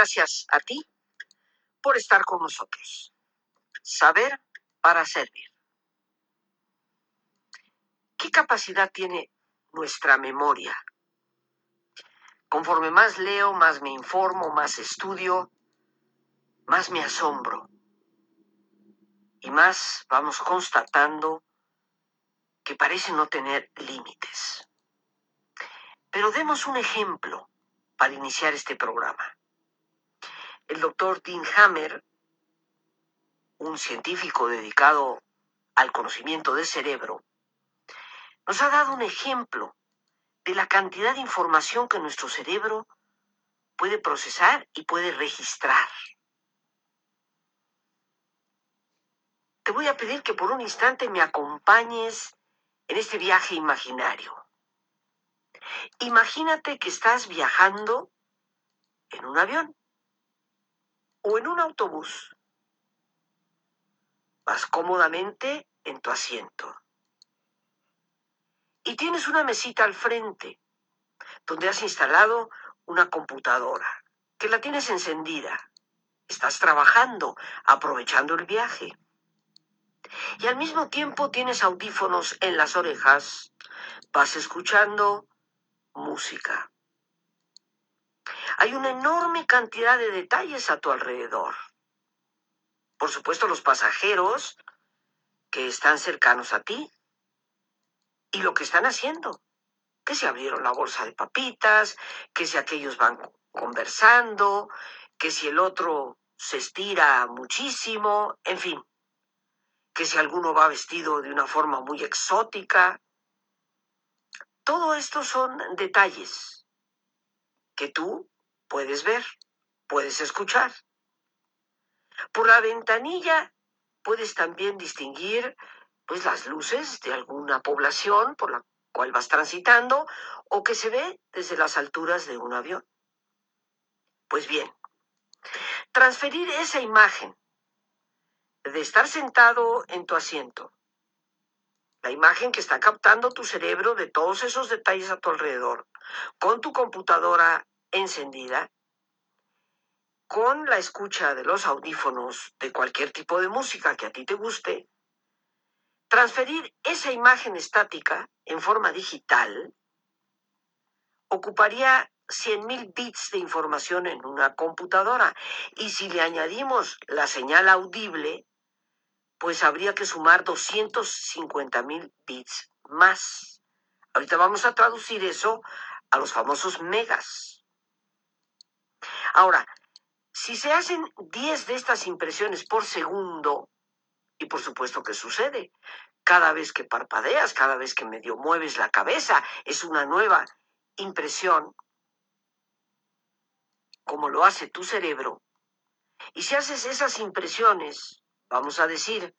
Gracias a ti por estar con nosotros. Saber para servir. ¿Qué capacidad tiene nuestra memoria? Conforme más leo, más me informo, más estudio, más me asombro. Y más vamos constatando que parece no tener límites. Pero demos un ejemplo para iniciar este programa. El doctor Dean Hammer, un científico dedicado al conocimiento del cerebro, nos ha dado un ejemplo de la cantidad de información que nuestro cerebro puede procesar y puede registrar. Te voy a pedir que por un instante me acompañes en este viaje imaginario. Imagínate que estás viajando en un avión o en un autobús. Vas cómodamente en tu asiento. Y tienes una mesita al frente donde has instalado una computadora que la tienes encendida. Estás trabajando, aprovechando el viaje. Y al mismo tiempo tienes audífonos en las orejas. Vas escuchando música. Hay una enorme cantidad de detalles a tu alrededor. Por supuesto, los pasajeros que están cercanos a ti y lo que están haciendo. Que se abrieron la bolsa de papitas, que si aquellos van conversando, que si el otro se estira muchísimo, en fin, que si alguno va vestido de una forma muy exótica. Todo esto son detalles que tú puedes ver, puedes escuchar. Por la ventanilla puedes también distinguir pues las luces de alguna población por la cual vas transitando o que se ve desde las alturas de un avión. Pues bien, transferir esa imagen de estar sentado en tu asiento, la imagen que está captando tu cerebro de todos esos detalles a tu alrededor, con tu computadora encendida, con la escucha de los audífonos de cualquier tipo de música que a ti te guste, Transferir esa imagen estática en forma digital ocuparía 100.000 bits de información en una computadora y si le añadimos la señal audible, pues habría que sumar 250.000 bits más. Ahorita vamos a traducir eso a los famosos megas. Ahora, si se hacen 10 de estas impresiones por segundo, y por supuesto que sucede. Cada vez que parpadeas, cada vez que medio mueves la cabeza, es una nueva impresión, como lo hace tu cerebro. Y si haces esas impresiones, vamos a decir,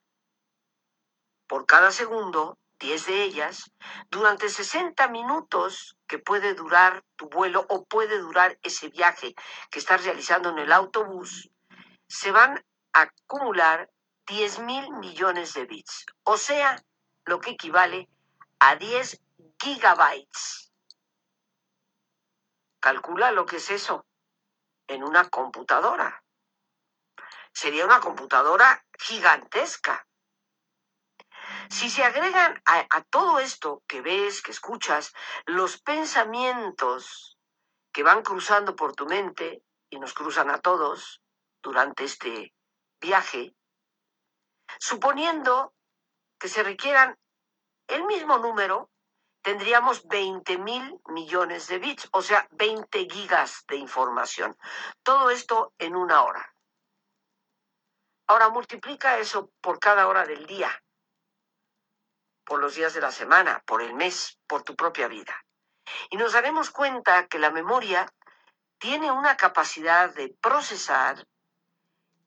por cada segundo, 10 de ellas, durante 60 minutos que puede durar tu vuelo o puede durar ese viaje que estás realizando en el autobús, se van a acumular 10 mil millones de bits, o sea, lo que equivale a 10 gigabytes. Calcula lo que es eso en una computadora. Sería una computadora gigantesca. Si se agregan a, todo esto que ves, que escuchas, los pensamientos que van cruzando por tu mente y nos cruzan a todos durante este viaje, Suponiendo que se requieran el mismo número, tendríamos 20 mil millones de bits, o sea, 20 gigas de información. Todo esto en una hora. Ahora multiplica eso por cada hora del día, por los días de la semana, por el mes, por tu propia vida. Y nos daremos cuenta que la memoria tiene una capacidad de procesar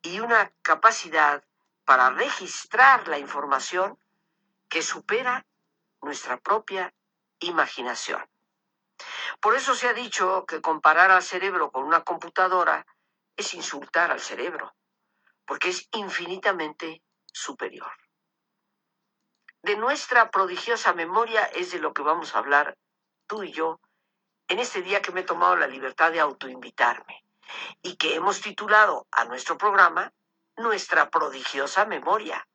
y una capacidad para registrar la información que supera nuestra propia imaginación. Por eso se ha dicho que comparar al cerebro con una computadora es insultar al cerebro, porque es infinitamente superior. De nuestra prodigiosa memoria es de lo que vamos a hablar tú y yo en este día que me he tomado la libertad de autoinvitarme. y que hemos titulado a nuestro programa Nuestra prodigiosa memoria,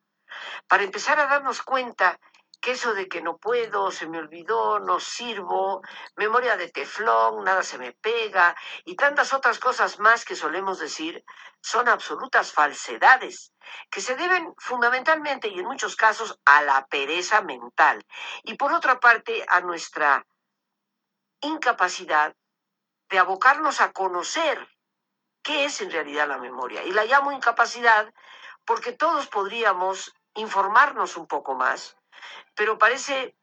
para empezar a darnos cuenta que eso de que no puedo, se me olvidó, no sirvo, memoria de teflón, nada se me pega y tantas otras cosas más que solemos decir son absolutas falsedades que se deben fundamentalmente y en muchos casos a la pereza mental y por otra parte a nuestra incapacidad de abocarnos a conocer qué es en realidad la memoria. Y la llamo incapacidad porque todos podríamos informarnos un poco más pero parece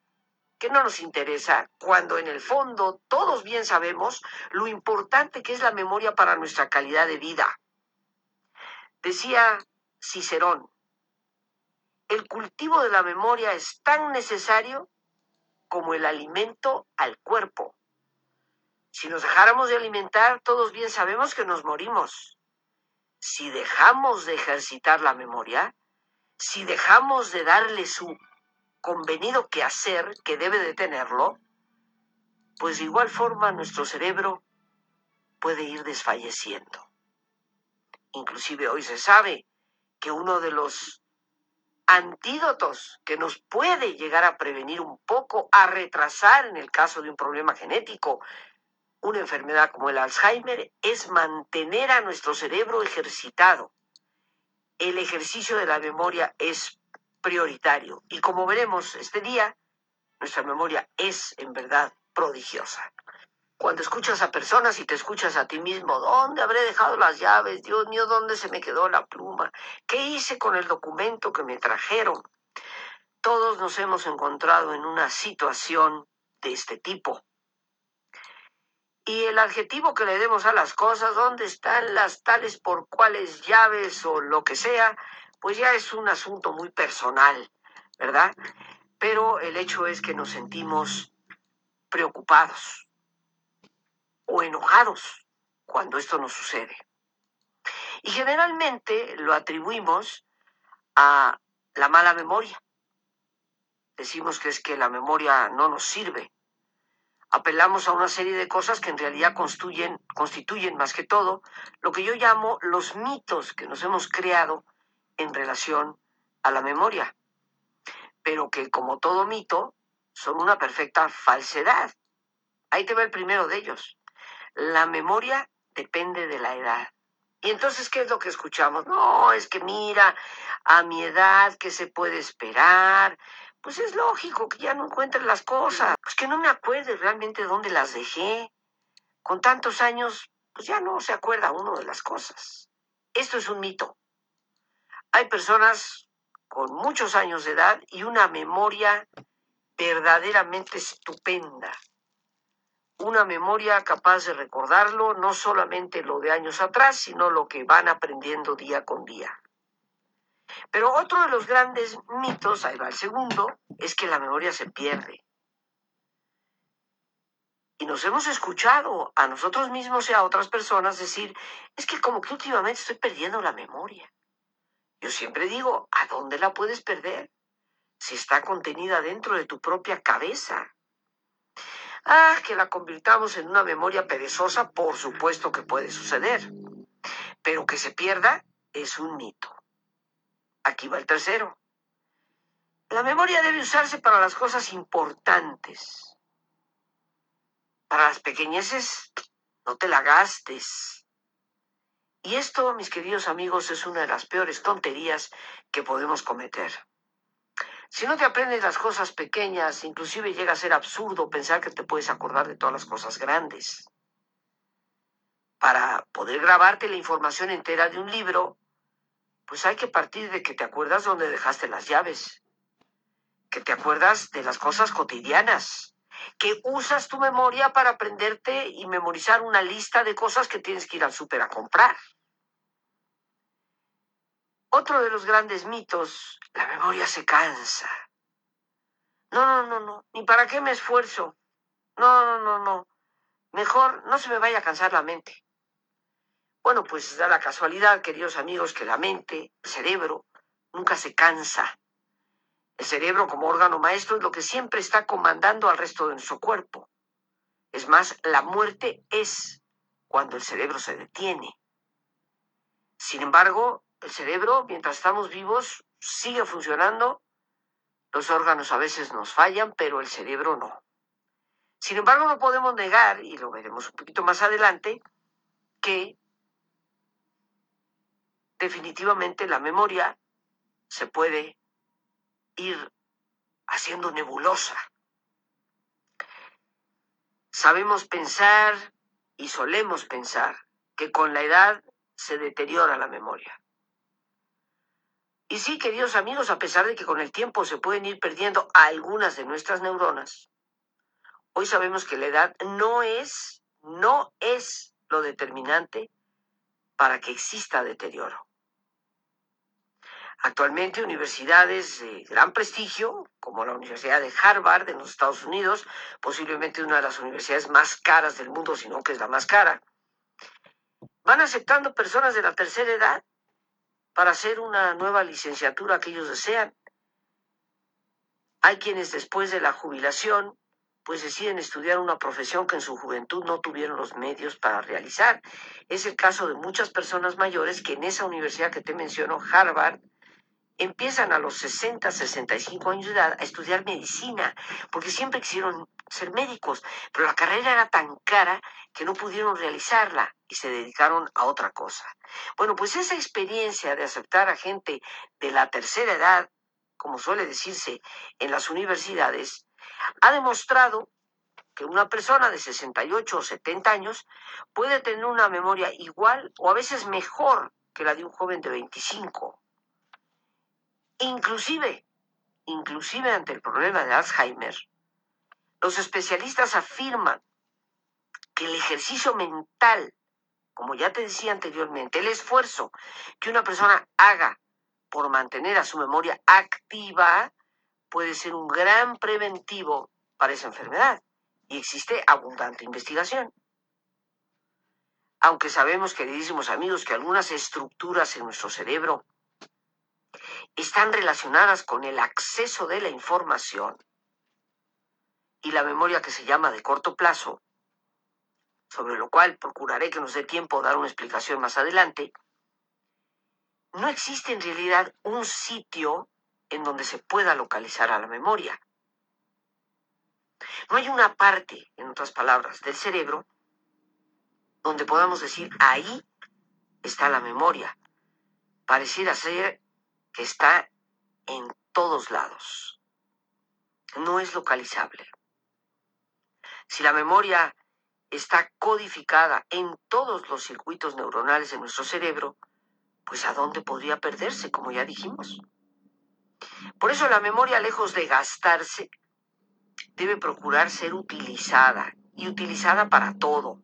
que no nos interesa cuando en el fondo todos bien sabemos lo importante que es la memoria para nuestra calidad de vida. Decía Cicerón, el cultivo de la memoria es tan necesario como el alimento al cuerpo. Si nos dejáramos de alimentar, todos bien sabemos que nos morimos. Si dejamos de ejercitar la memoria, si dejamos de darle su convenido que hacer, que debe de tenerlo, pues de igual forma nuestro cerebro puede ir desfalleciendo. Inclusive hoy se sabe que uno de los antídotos que nos puede llegar a prevenir un poco, a retrasar en el caso de un problema genético, una enfermedad como el Alzheimer, es mantener a nuestro cerebro ejercitado. El ejercicio de la memoria es prioritario. Y como veremos este día, nuestra memoria es en verdad prodigiosa. Cuando escuchas a personas y te escuchas a ti mismo, ¿dónde habré dejado las llaves? Dios mío, ¿dónde se me quedó la pluma? ¿Qué hice con el documento que me trajeron? Todos nos hemos encontrado en una situación de este tipo. Y el adjetivo que le demos a las cosas, ¿dónde están las tales por cuales llaves o lo que sea? Pues ya es un asunto muy personal, ¿verdad? Pero el hecho es que nos sentimos preocupados o enojados cuando esto nos sucede. Y generalmente lo atribuimos a la mala memoria. Decimos que es que la memoria no nos sirve. Apelamos a una serie de cosas que en realidad constituyen, constituyen más que todo lo que yo llamo los mitos que nos hemos creado en relación a la memoria, pero que como todo mito son una perfecta falsedad. Ahí te va el primero de ellos. La memoria depende de la edad. Y entonces, ¿qué es lo que escuchamos? No, es que mira, a mi edad, ¿qué se puede esperar? Pues es lógico que ya no encuentre las cosas. Pues que no me acuerde realmente dónde las dejé. Con tantos años, pues ya no se acuerda uno de las cosas. Esto es un mito. Hay personas con muchos años de edad y una memoria verdaderamente estupenda. Una memoria capaz de recordarlo no solamente lo de años atrás, sino lo que van aprendiendo día con día. Pero otro de los grandes mitos, ahí va el segundo, es que la memoria se pierde. Y nos hemos escuchado a nosotros mismos y a otras personas decir, es que como que últimamente estoy perdiendo la memoria. Yo siempre digo, ¿a dónde la puedes perder? Si está contenida dentro de tu propia cabeza. Ah, que la convirtamos en una memoria perezosa, por supuesto que puede suceder. Pero que se pierda es un mito. Aquí va el tercero. La memoria debe usarse para las cosas importantes. Para las pequeñeces, no te la gastes. Y esto, mis queridos amigos, es una de las peores tonterías que podemos cometer. Si no te aprendes las cosas pequeñas, inclusive llega a ser absurdo pensar que te puedes acordar de todas las cosas grandes. Para poder grabarte la información entera de un libro, pues hay que partir de que te acuerdas dónde dejaste las llaves, que te acuerdas de las cosas cotidianas, que usas tu memoria para aprenderte y memorizar una lista de cosas que tienes que ir al súper a comprar. Otro de los grandes mitos, la memoria se cansa. No, no, no, no, ni para qué me esfuerzo. No, no, no, no. Mejor no se me vaya a cansar la mente. Bueno, pues da la casualidad, queridos amigos, que la mente, el cerebro, nunca se cansa. El cerebro como órgano maestro es lo que siempre está comandando al resto de nuestro cuerpo. Es más, la muerte es cuando el cerebro se detiene. Sin embargo, el cerebro, mientras estamos vivos, sigue funcionando. Los órganos a veces nos fallan, pero el cerebro no. Sin embargo, no podemos negar, y lo veremos un poquito más adelante, que definitivamente la memoria se puede ir haciendo nebulosa. Sabemos pensar y solemos pensar que con la edad se deteriora la memoria. Y sí, queridos amigos, a pesar de que con el tiempo se pueden ir perdiendo algunas de nuestras neuronas, hoy sabemos que la edad no es, no es lo determinante para que exista deterioro. Actualmente universidades de gran prestigio, como la Universidad de Harvard en los Estados Unidos, posiblemente una de las universidades más caras del mundo, sino que es la más cara, van aceptando personas de la tercera edad para hacer una nueva licenciatura que ellos desean. Hay quienes después de la jubilación pues deciden estudiar una profesión que en su juventud no tuvieron los medios para realizar. Es el caso de muchas personas mayores que en esa universidad que te menciono, Harvard, empiezan a los 60, 65 años de edad a estudiar medicina, porque siempre quisieron ser médicos, pero la carrera era tan cara que no pudieron realizarla y se dedicaron a otra cosa. Bueno, pues esa experiencia de aceptar a gente de la tercera edad, como suele decirse en las universidades, ha demostrado que una persona de 68 o 70 años puede tener una memoria igual o a veces mejor que la de un joven de 25 Inclusive, inclusive ante el problema de Alzheimer, los especialistas afirman que el ejercicio mental, como ya te decía anteriormente, el esfuerzo que una persona haga por mantener a su memoria activa puede ser un gran preventivo para esa enfermedad. Y existe abundante investigación. Aunque sabemos, queridísimos amigos, que algunas estructuras en nuestro cerebro están relacionadas con el acceso de la información y la memoria que se llama de corto plazo, sobre lo cual procuraré que nos dé tiempo dar una explicación más adelante, no existe en realidad un sitio en donde se pueda localizar a la memoria. No hay una parte, en otras palabras, del cerebro donde podamos decir ahí está la memoria. Pareciera ser está en todos lados. No es localizable. Si la memoria está codificada en todos los circuitos neuronales de nuestro cerebro, pues ¿a dónde podría perderse, como ya dijimos? Por eso la memoria, lejos de gastarse, debe procurar ser utilizada y utilizada para todo.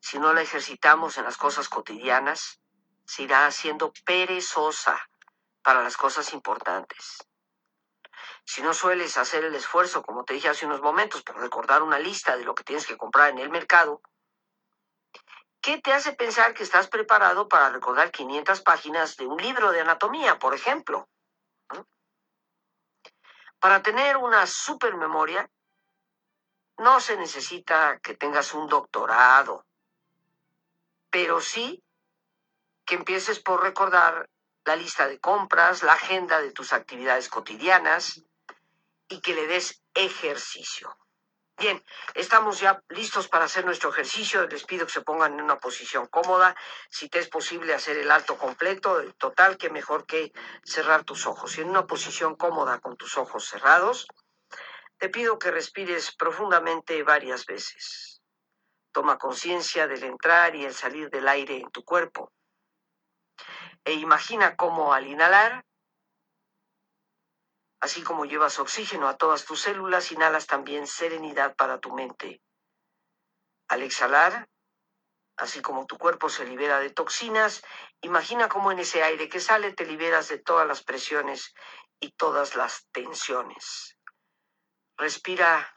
Si no la ejercitamos en las cosas cotidianas, se irá haciendo perezosa para las cosas importantes. Si no sueles hacer el esfuerzo, como te dije hace unos momentos, por recordar una lista de lo que tienes que comprar en el mercado, ¿qué te hace pensar que estás preparado para recordar 500 páginas de un libro de anatomía, por ejemplo? Para tener una supermemoria, no se necesita que tengas un doctorado, pero sí que empieces por recordar la lista de compras, la agenda de tus actividades cotidianas y que le des ejercicio. Bien, estamos ya listos para hacer nuestro ejercicio. Les pido que se pongan en una posición cómoda. Si te es posible hacer el alto completo, el total, que mejor que cerrar tus ojos. Y en una posición cómoda con tus ojos cerrados, te pido que respires profundamente varias veces. Toma conciencia del entrar y el salir del aire en tu cuerpo e imagina cómo al inhalar, así como llevas oxígeno a todas tus células, inhalas también serenidad para tu mente. Al exhalar, así como tu cuerpo se libera de toxinas, imagina cómo en ese aire que sale te liberas de todas las presiones y todas las tensiones. Respira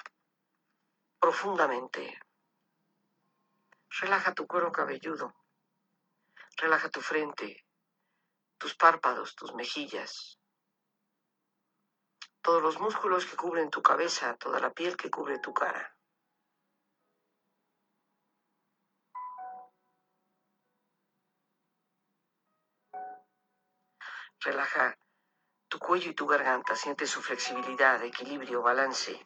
profundamente. Relaja tu cuero cabelludo. Relaja tu frente, tus párpados, tus mejillas, todos los músculos que cubren tu cabeza, toda la piel que cubre tu cara. Relaja tu cuello y tu garganta, siente su flexibilidad, equilibrio, balance.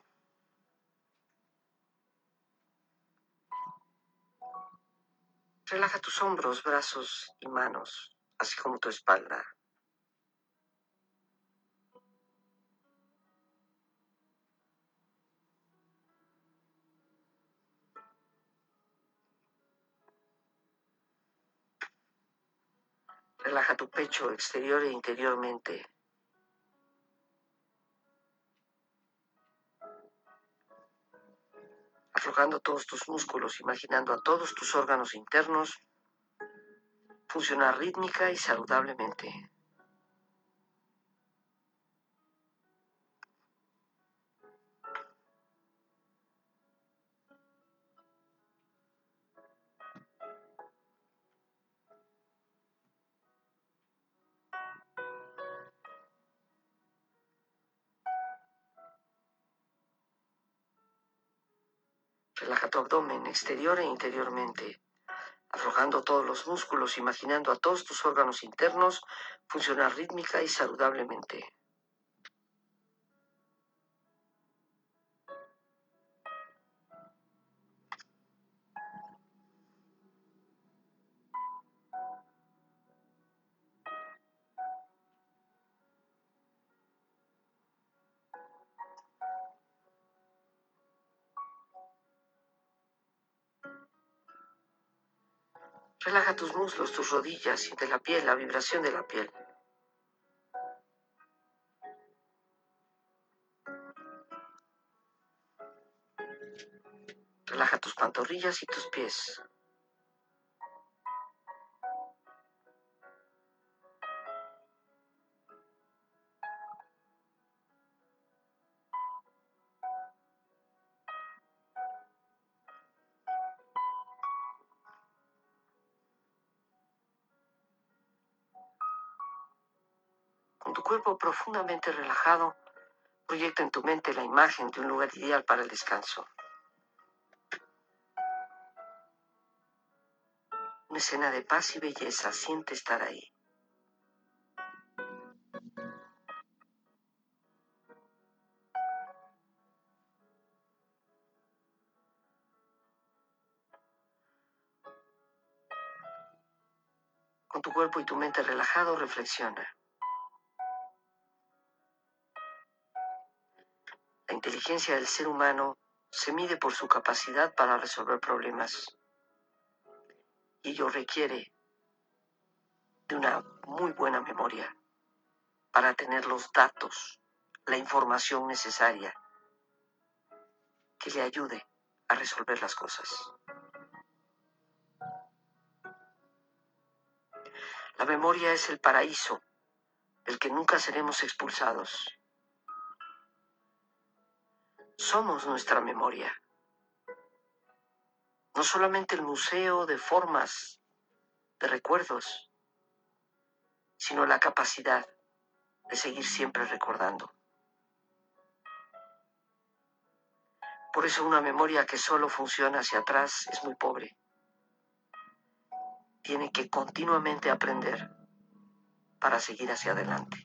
Relaja tus hombros, brazos y manos, así como tu espalda. Relaja tu pecho exterior e interiormente. aflojando todos tus músculos, imaginando a todos tus órganos internos funcionar rítmica y saludablemente. Abdomen exterior e interiormente, aflojando todos los músculos, imaginando a todos tus órganos internos funcionar rítmica y saludablemente. Relaja tus muslos, tus rodillas, siente la piel, la vibración de la piel. Relaja tus pantorrillas y tus pies. Profundamente relajado, proyecta en tu mente la imagen de un lugar ideal para el descanso. Una escena de paz y belleza, siente estar ahí. Con tu cuerpo y tu mente relajado, reflexiona. Inteligencia del ser humano se mide por su capacidad para resolver problemas. Y ello requiere de una muy buena memoria para tener los datos, la información necesaria que le ayude a resolver las cosas. La memoria es el paraíso del que nunca seremos expulsados somos nuestra memoria. No solamente el museo de formas, de recuerdos, sino la capacidad de seguir siempre recordando. Por eso una memoria que solo funciona hacia atrás es muy pobre. Tiene que continuamente aprender para seguir hacia adelante.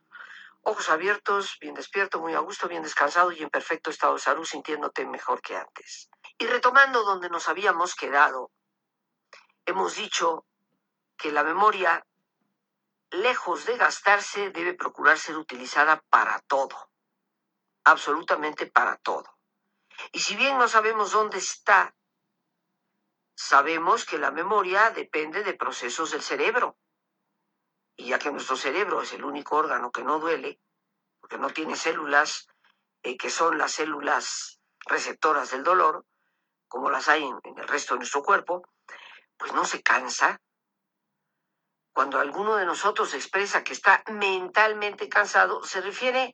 ojos abiertos, bien despierto, muy a gusto, bien descansado y en perfecto estado de salud, sintiéndote mejor que antes. Y retomando donde nos habíamos quedado, hemos dicho que la memoria, lejos de gastarse, debe procurar ser utilizada para todo, absolutamente para todo. Y si bien no sabemos dónde está, sabemos que la memoria depende de procesos del cerebro y ya que nuestro cerebro es el único órgano que no duele, porque no tiene células eh, que son las células receptoras del dolor, como las hay en, el resto de nuestro cuerpo, pues no se cansa. Cuando alguno de nosotros expresa que está mentalmente cansado, se refiere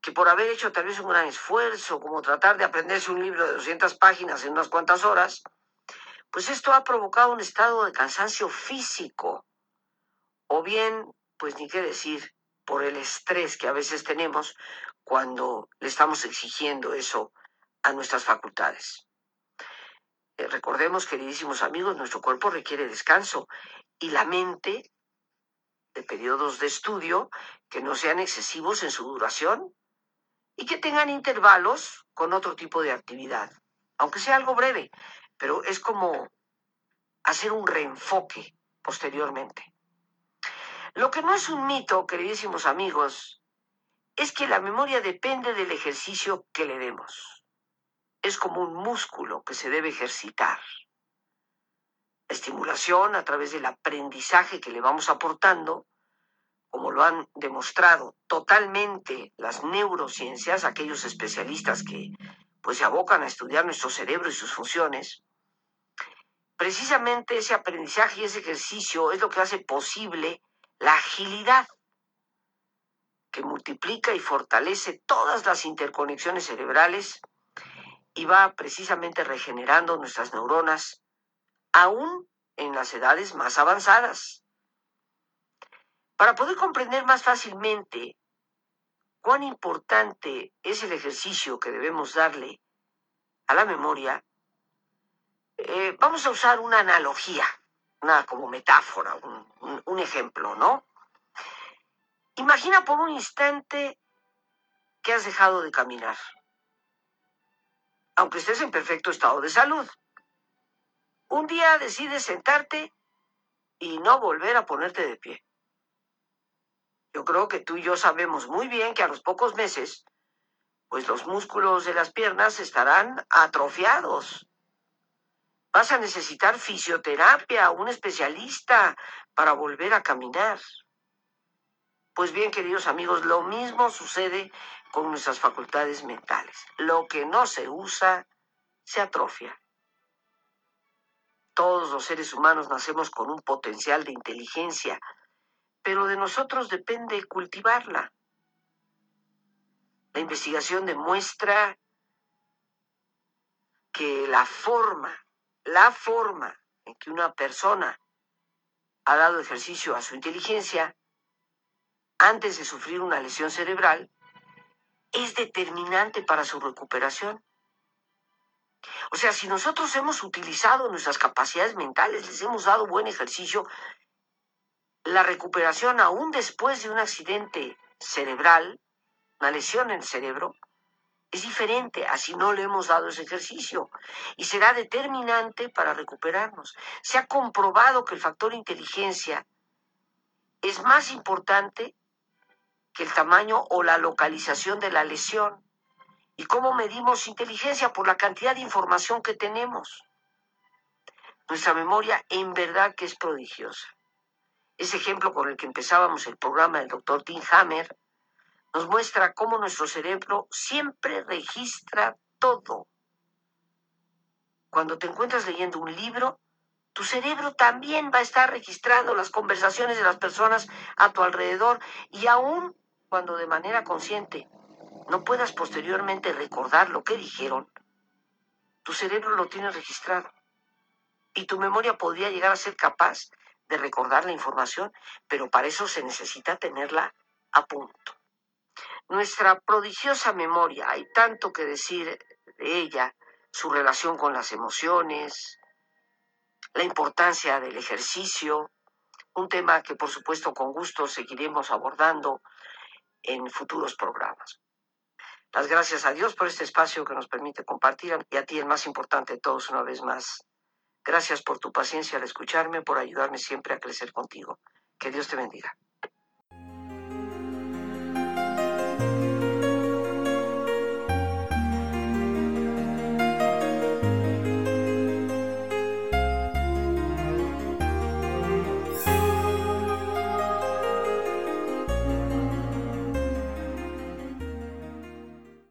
que por haber hecho tal vez un gran esfuerzo, como tratar de aprenderse un libro de 200 páginas en unas cuantas horas, pues esto ha provocado un estado de cansancio físico, o bien, pues ni qué decir, por el estrés que a veces tenemos cuando le estamos exigiendo eso a nuestras facultades. Eh, recordemos, queridísimos amigos, nuestro cuerpo requiere descanso y la mente de periodos de estudio que no sean excesivos en su duración y que tengan intervalos con otro tipo de actividad, aunque sea algo breve, pero es como hacer un reenfoque posteriormente. Lo que no es un mito, queridísimos amigos, es que la memoria depende del ejercicio que le demos. Es como un músculo que se debe ejercitar. La estimulación a través del aprendizaje que le vamos aportando, como lo han demostrado totalmente las neurociencias, aquellos especialistas que pues se abocan a estudiar nuestro cerebro y sus funciones, precisamente ese aprendizaje y ese ejercicio es lo que hace posible la agilidad que multiplica y fortalece todas las interconexiones cerebrales y va precisamente regenerando nuestras neuronas, aún en las edades más avanzadas. Para poder comprender más fácilmente cuán importante es el ejercicio que debemos darle a la memoria, eh, vamos a usar una analogía, una como metáfora, un, un ejemplo, ¿no? Imagina por un instante que has dejado de caminar, aunque estés en perfecto estado de salud. Un día decides sentarte y no volver a ponerte de pie. Yo creo que tú y yo sabemos muy bien que a los pocos meses, pues los músculos de las piernas estarán atrofiados. Vas a necesitar fisioterapia, un especialista para volver a caminar. Pues bien, queridos amigos, lo mismo sucede con nuestras facultades mentales. Lo que no se usa, se atrofia. Todos los seres humanos nacemos con un potencial de inteligencia, pero de nosotros depende cultivarla. La investigación demuestra que la forma la forma en que una persona ha dado ejercicio a su inteligencia antes de sufrir una lesión cerebral es determinante para su recuperación. O sea, si nosotros hemos utilizado nuestras capacidades mentales, les hemos dado buen ejercicio, la recuperación aún después de un accidente cerebral, una lesión en el cerebro, es diferente, así no le hemos dado ese ejercicio y será determinante para recuperarnos. Se ha comprobado que el factor inteligencia es más importante que el tamaño o la localización de la lesión. ¿Y cómo medimos inteligencia? Por la cantidad de información que tenemos. Nuestra memoria en verdad que es prodigiosa. Ese ejemplo con el que empezábamos el programa del doctor Tim Hammer nos muestra cómo nuestro cerebro siempre registra todo. Cuando te encuentras leyendo un libro, tu cerebro también va a estar registrando las conversaciones de las personas a tu alrededor y aún cuando de manera consciente no puedas posteriormente recordar lo que dijeron, tu cerebro lo tiene registrado y tu memoria podría llegar a ser capaz de recordar la información, pero para eso se necesita tenerla a punto nuestra prodigiosa memoria. Hay tanto que decir de ella, su relación con las emociones, la importancia del ejercicio, un tema que por supuesto con gusto seguiremos abordando en futuros programas. Las gracias a Dios por este espacio que nos permite compartir y a ti el más importante de todos una vez más. Gracias por tu paciencia al escucharme, por ayudarme siempre a crecer contigo. Que Dios te bendiga.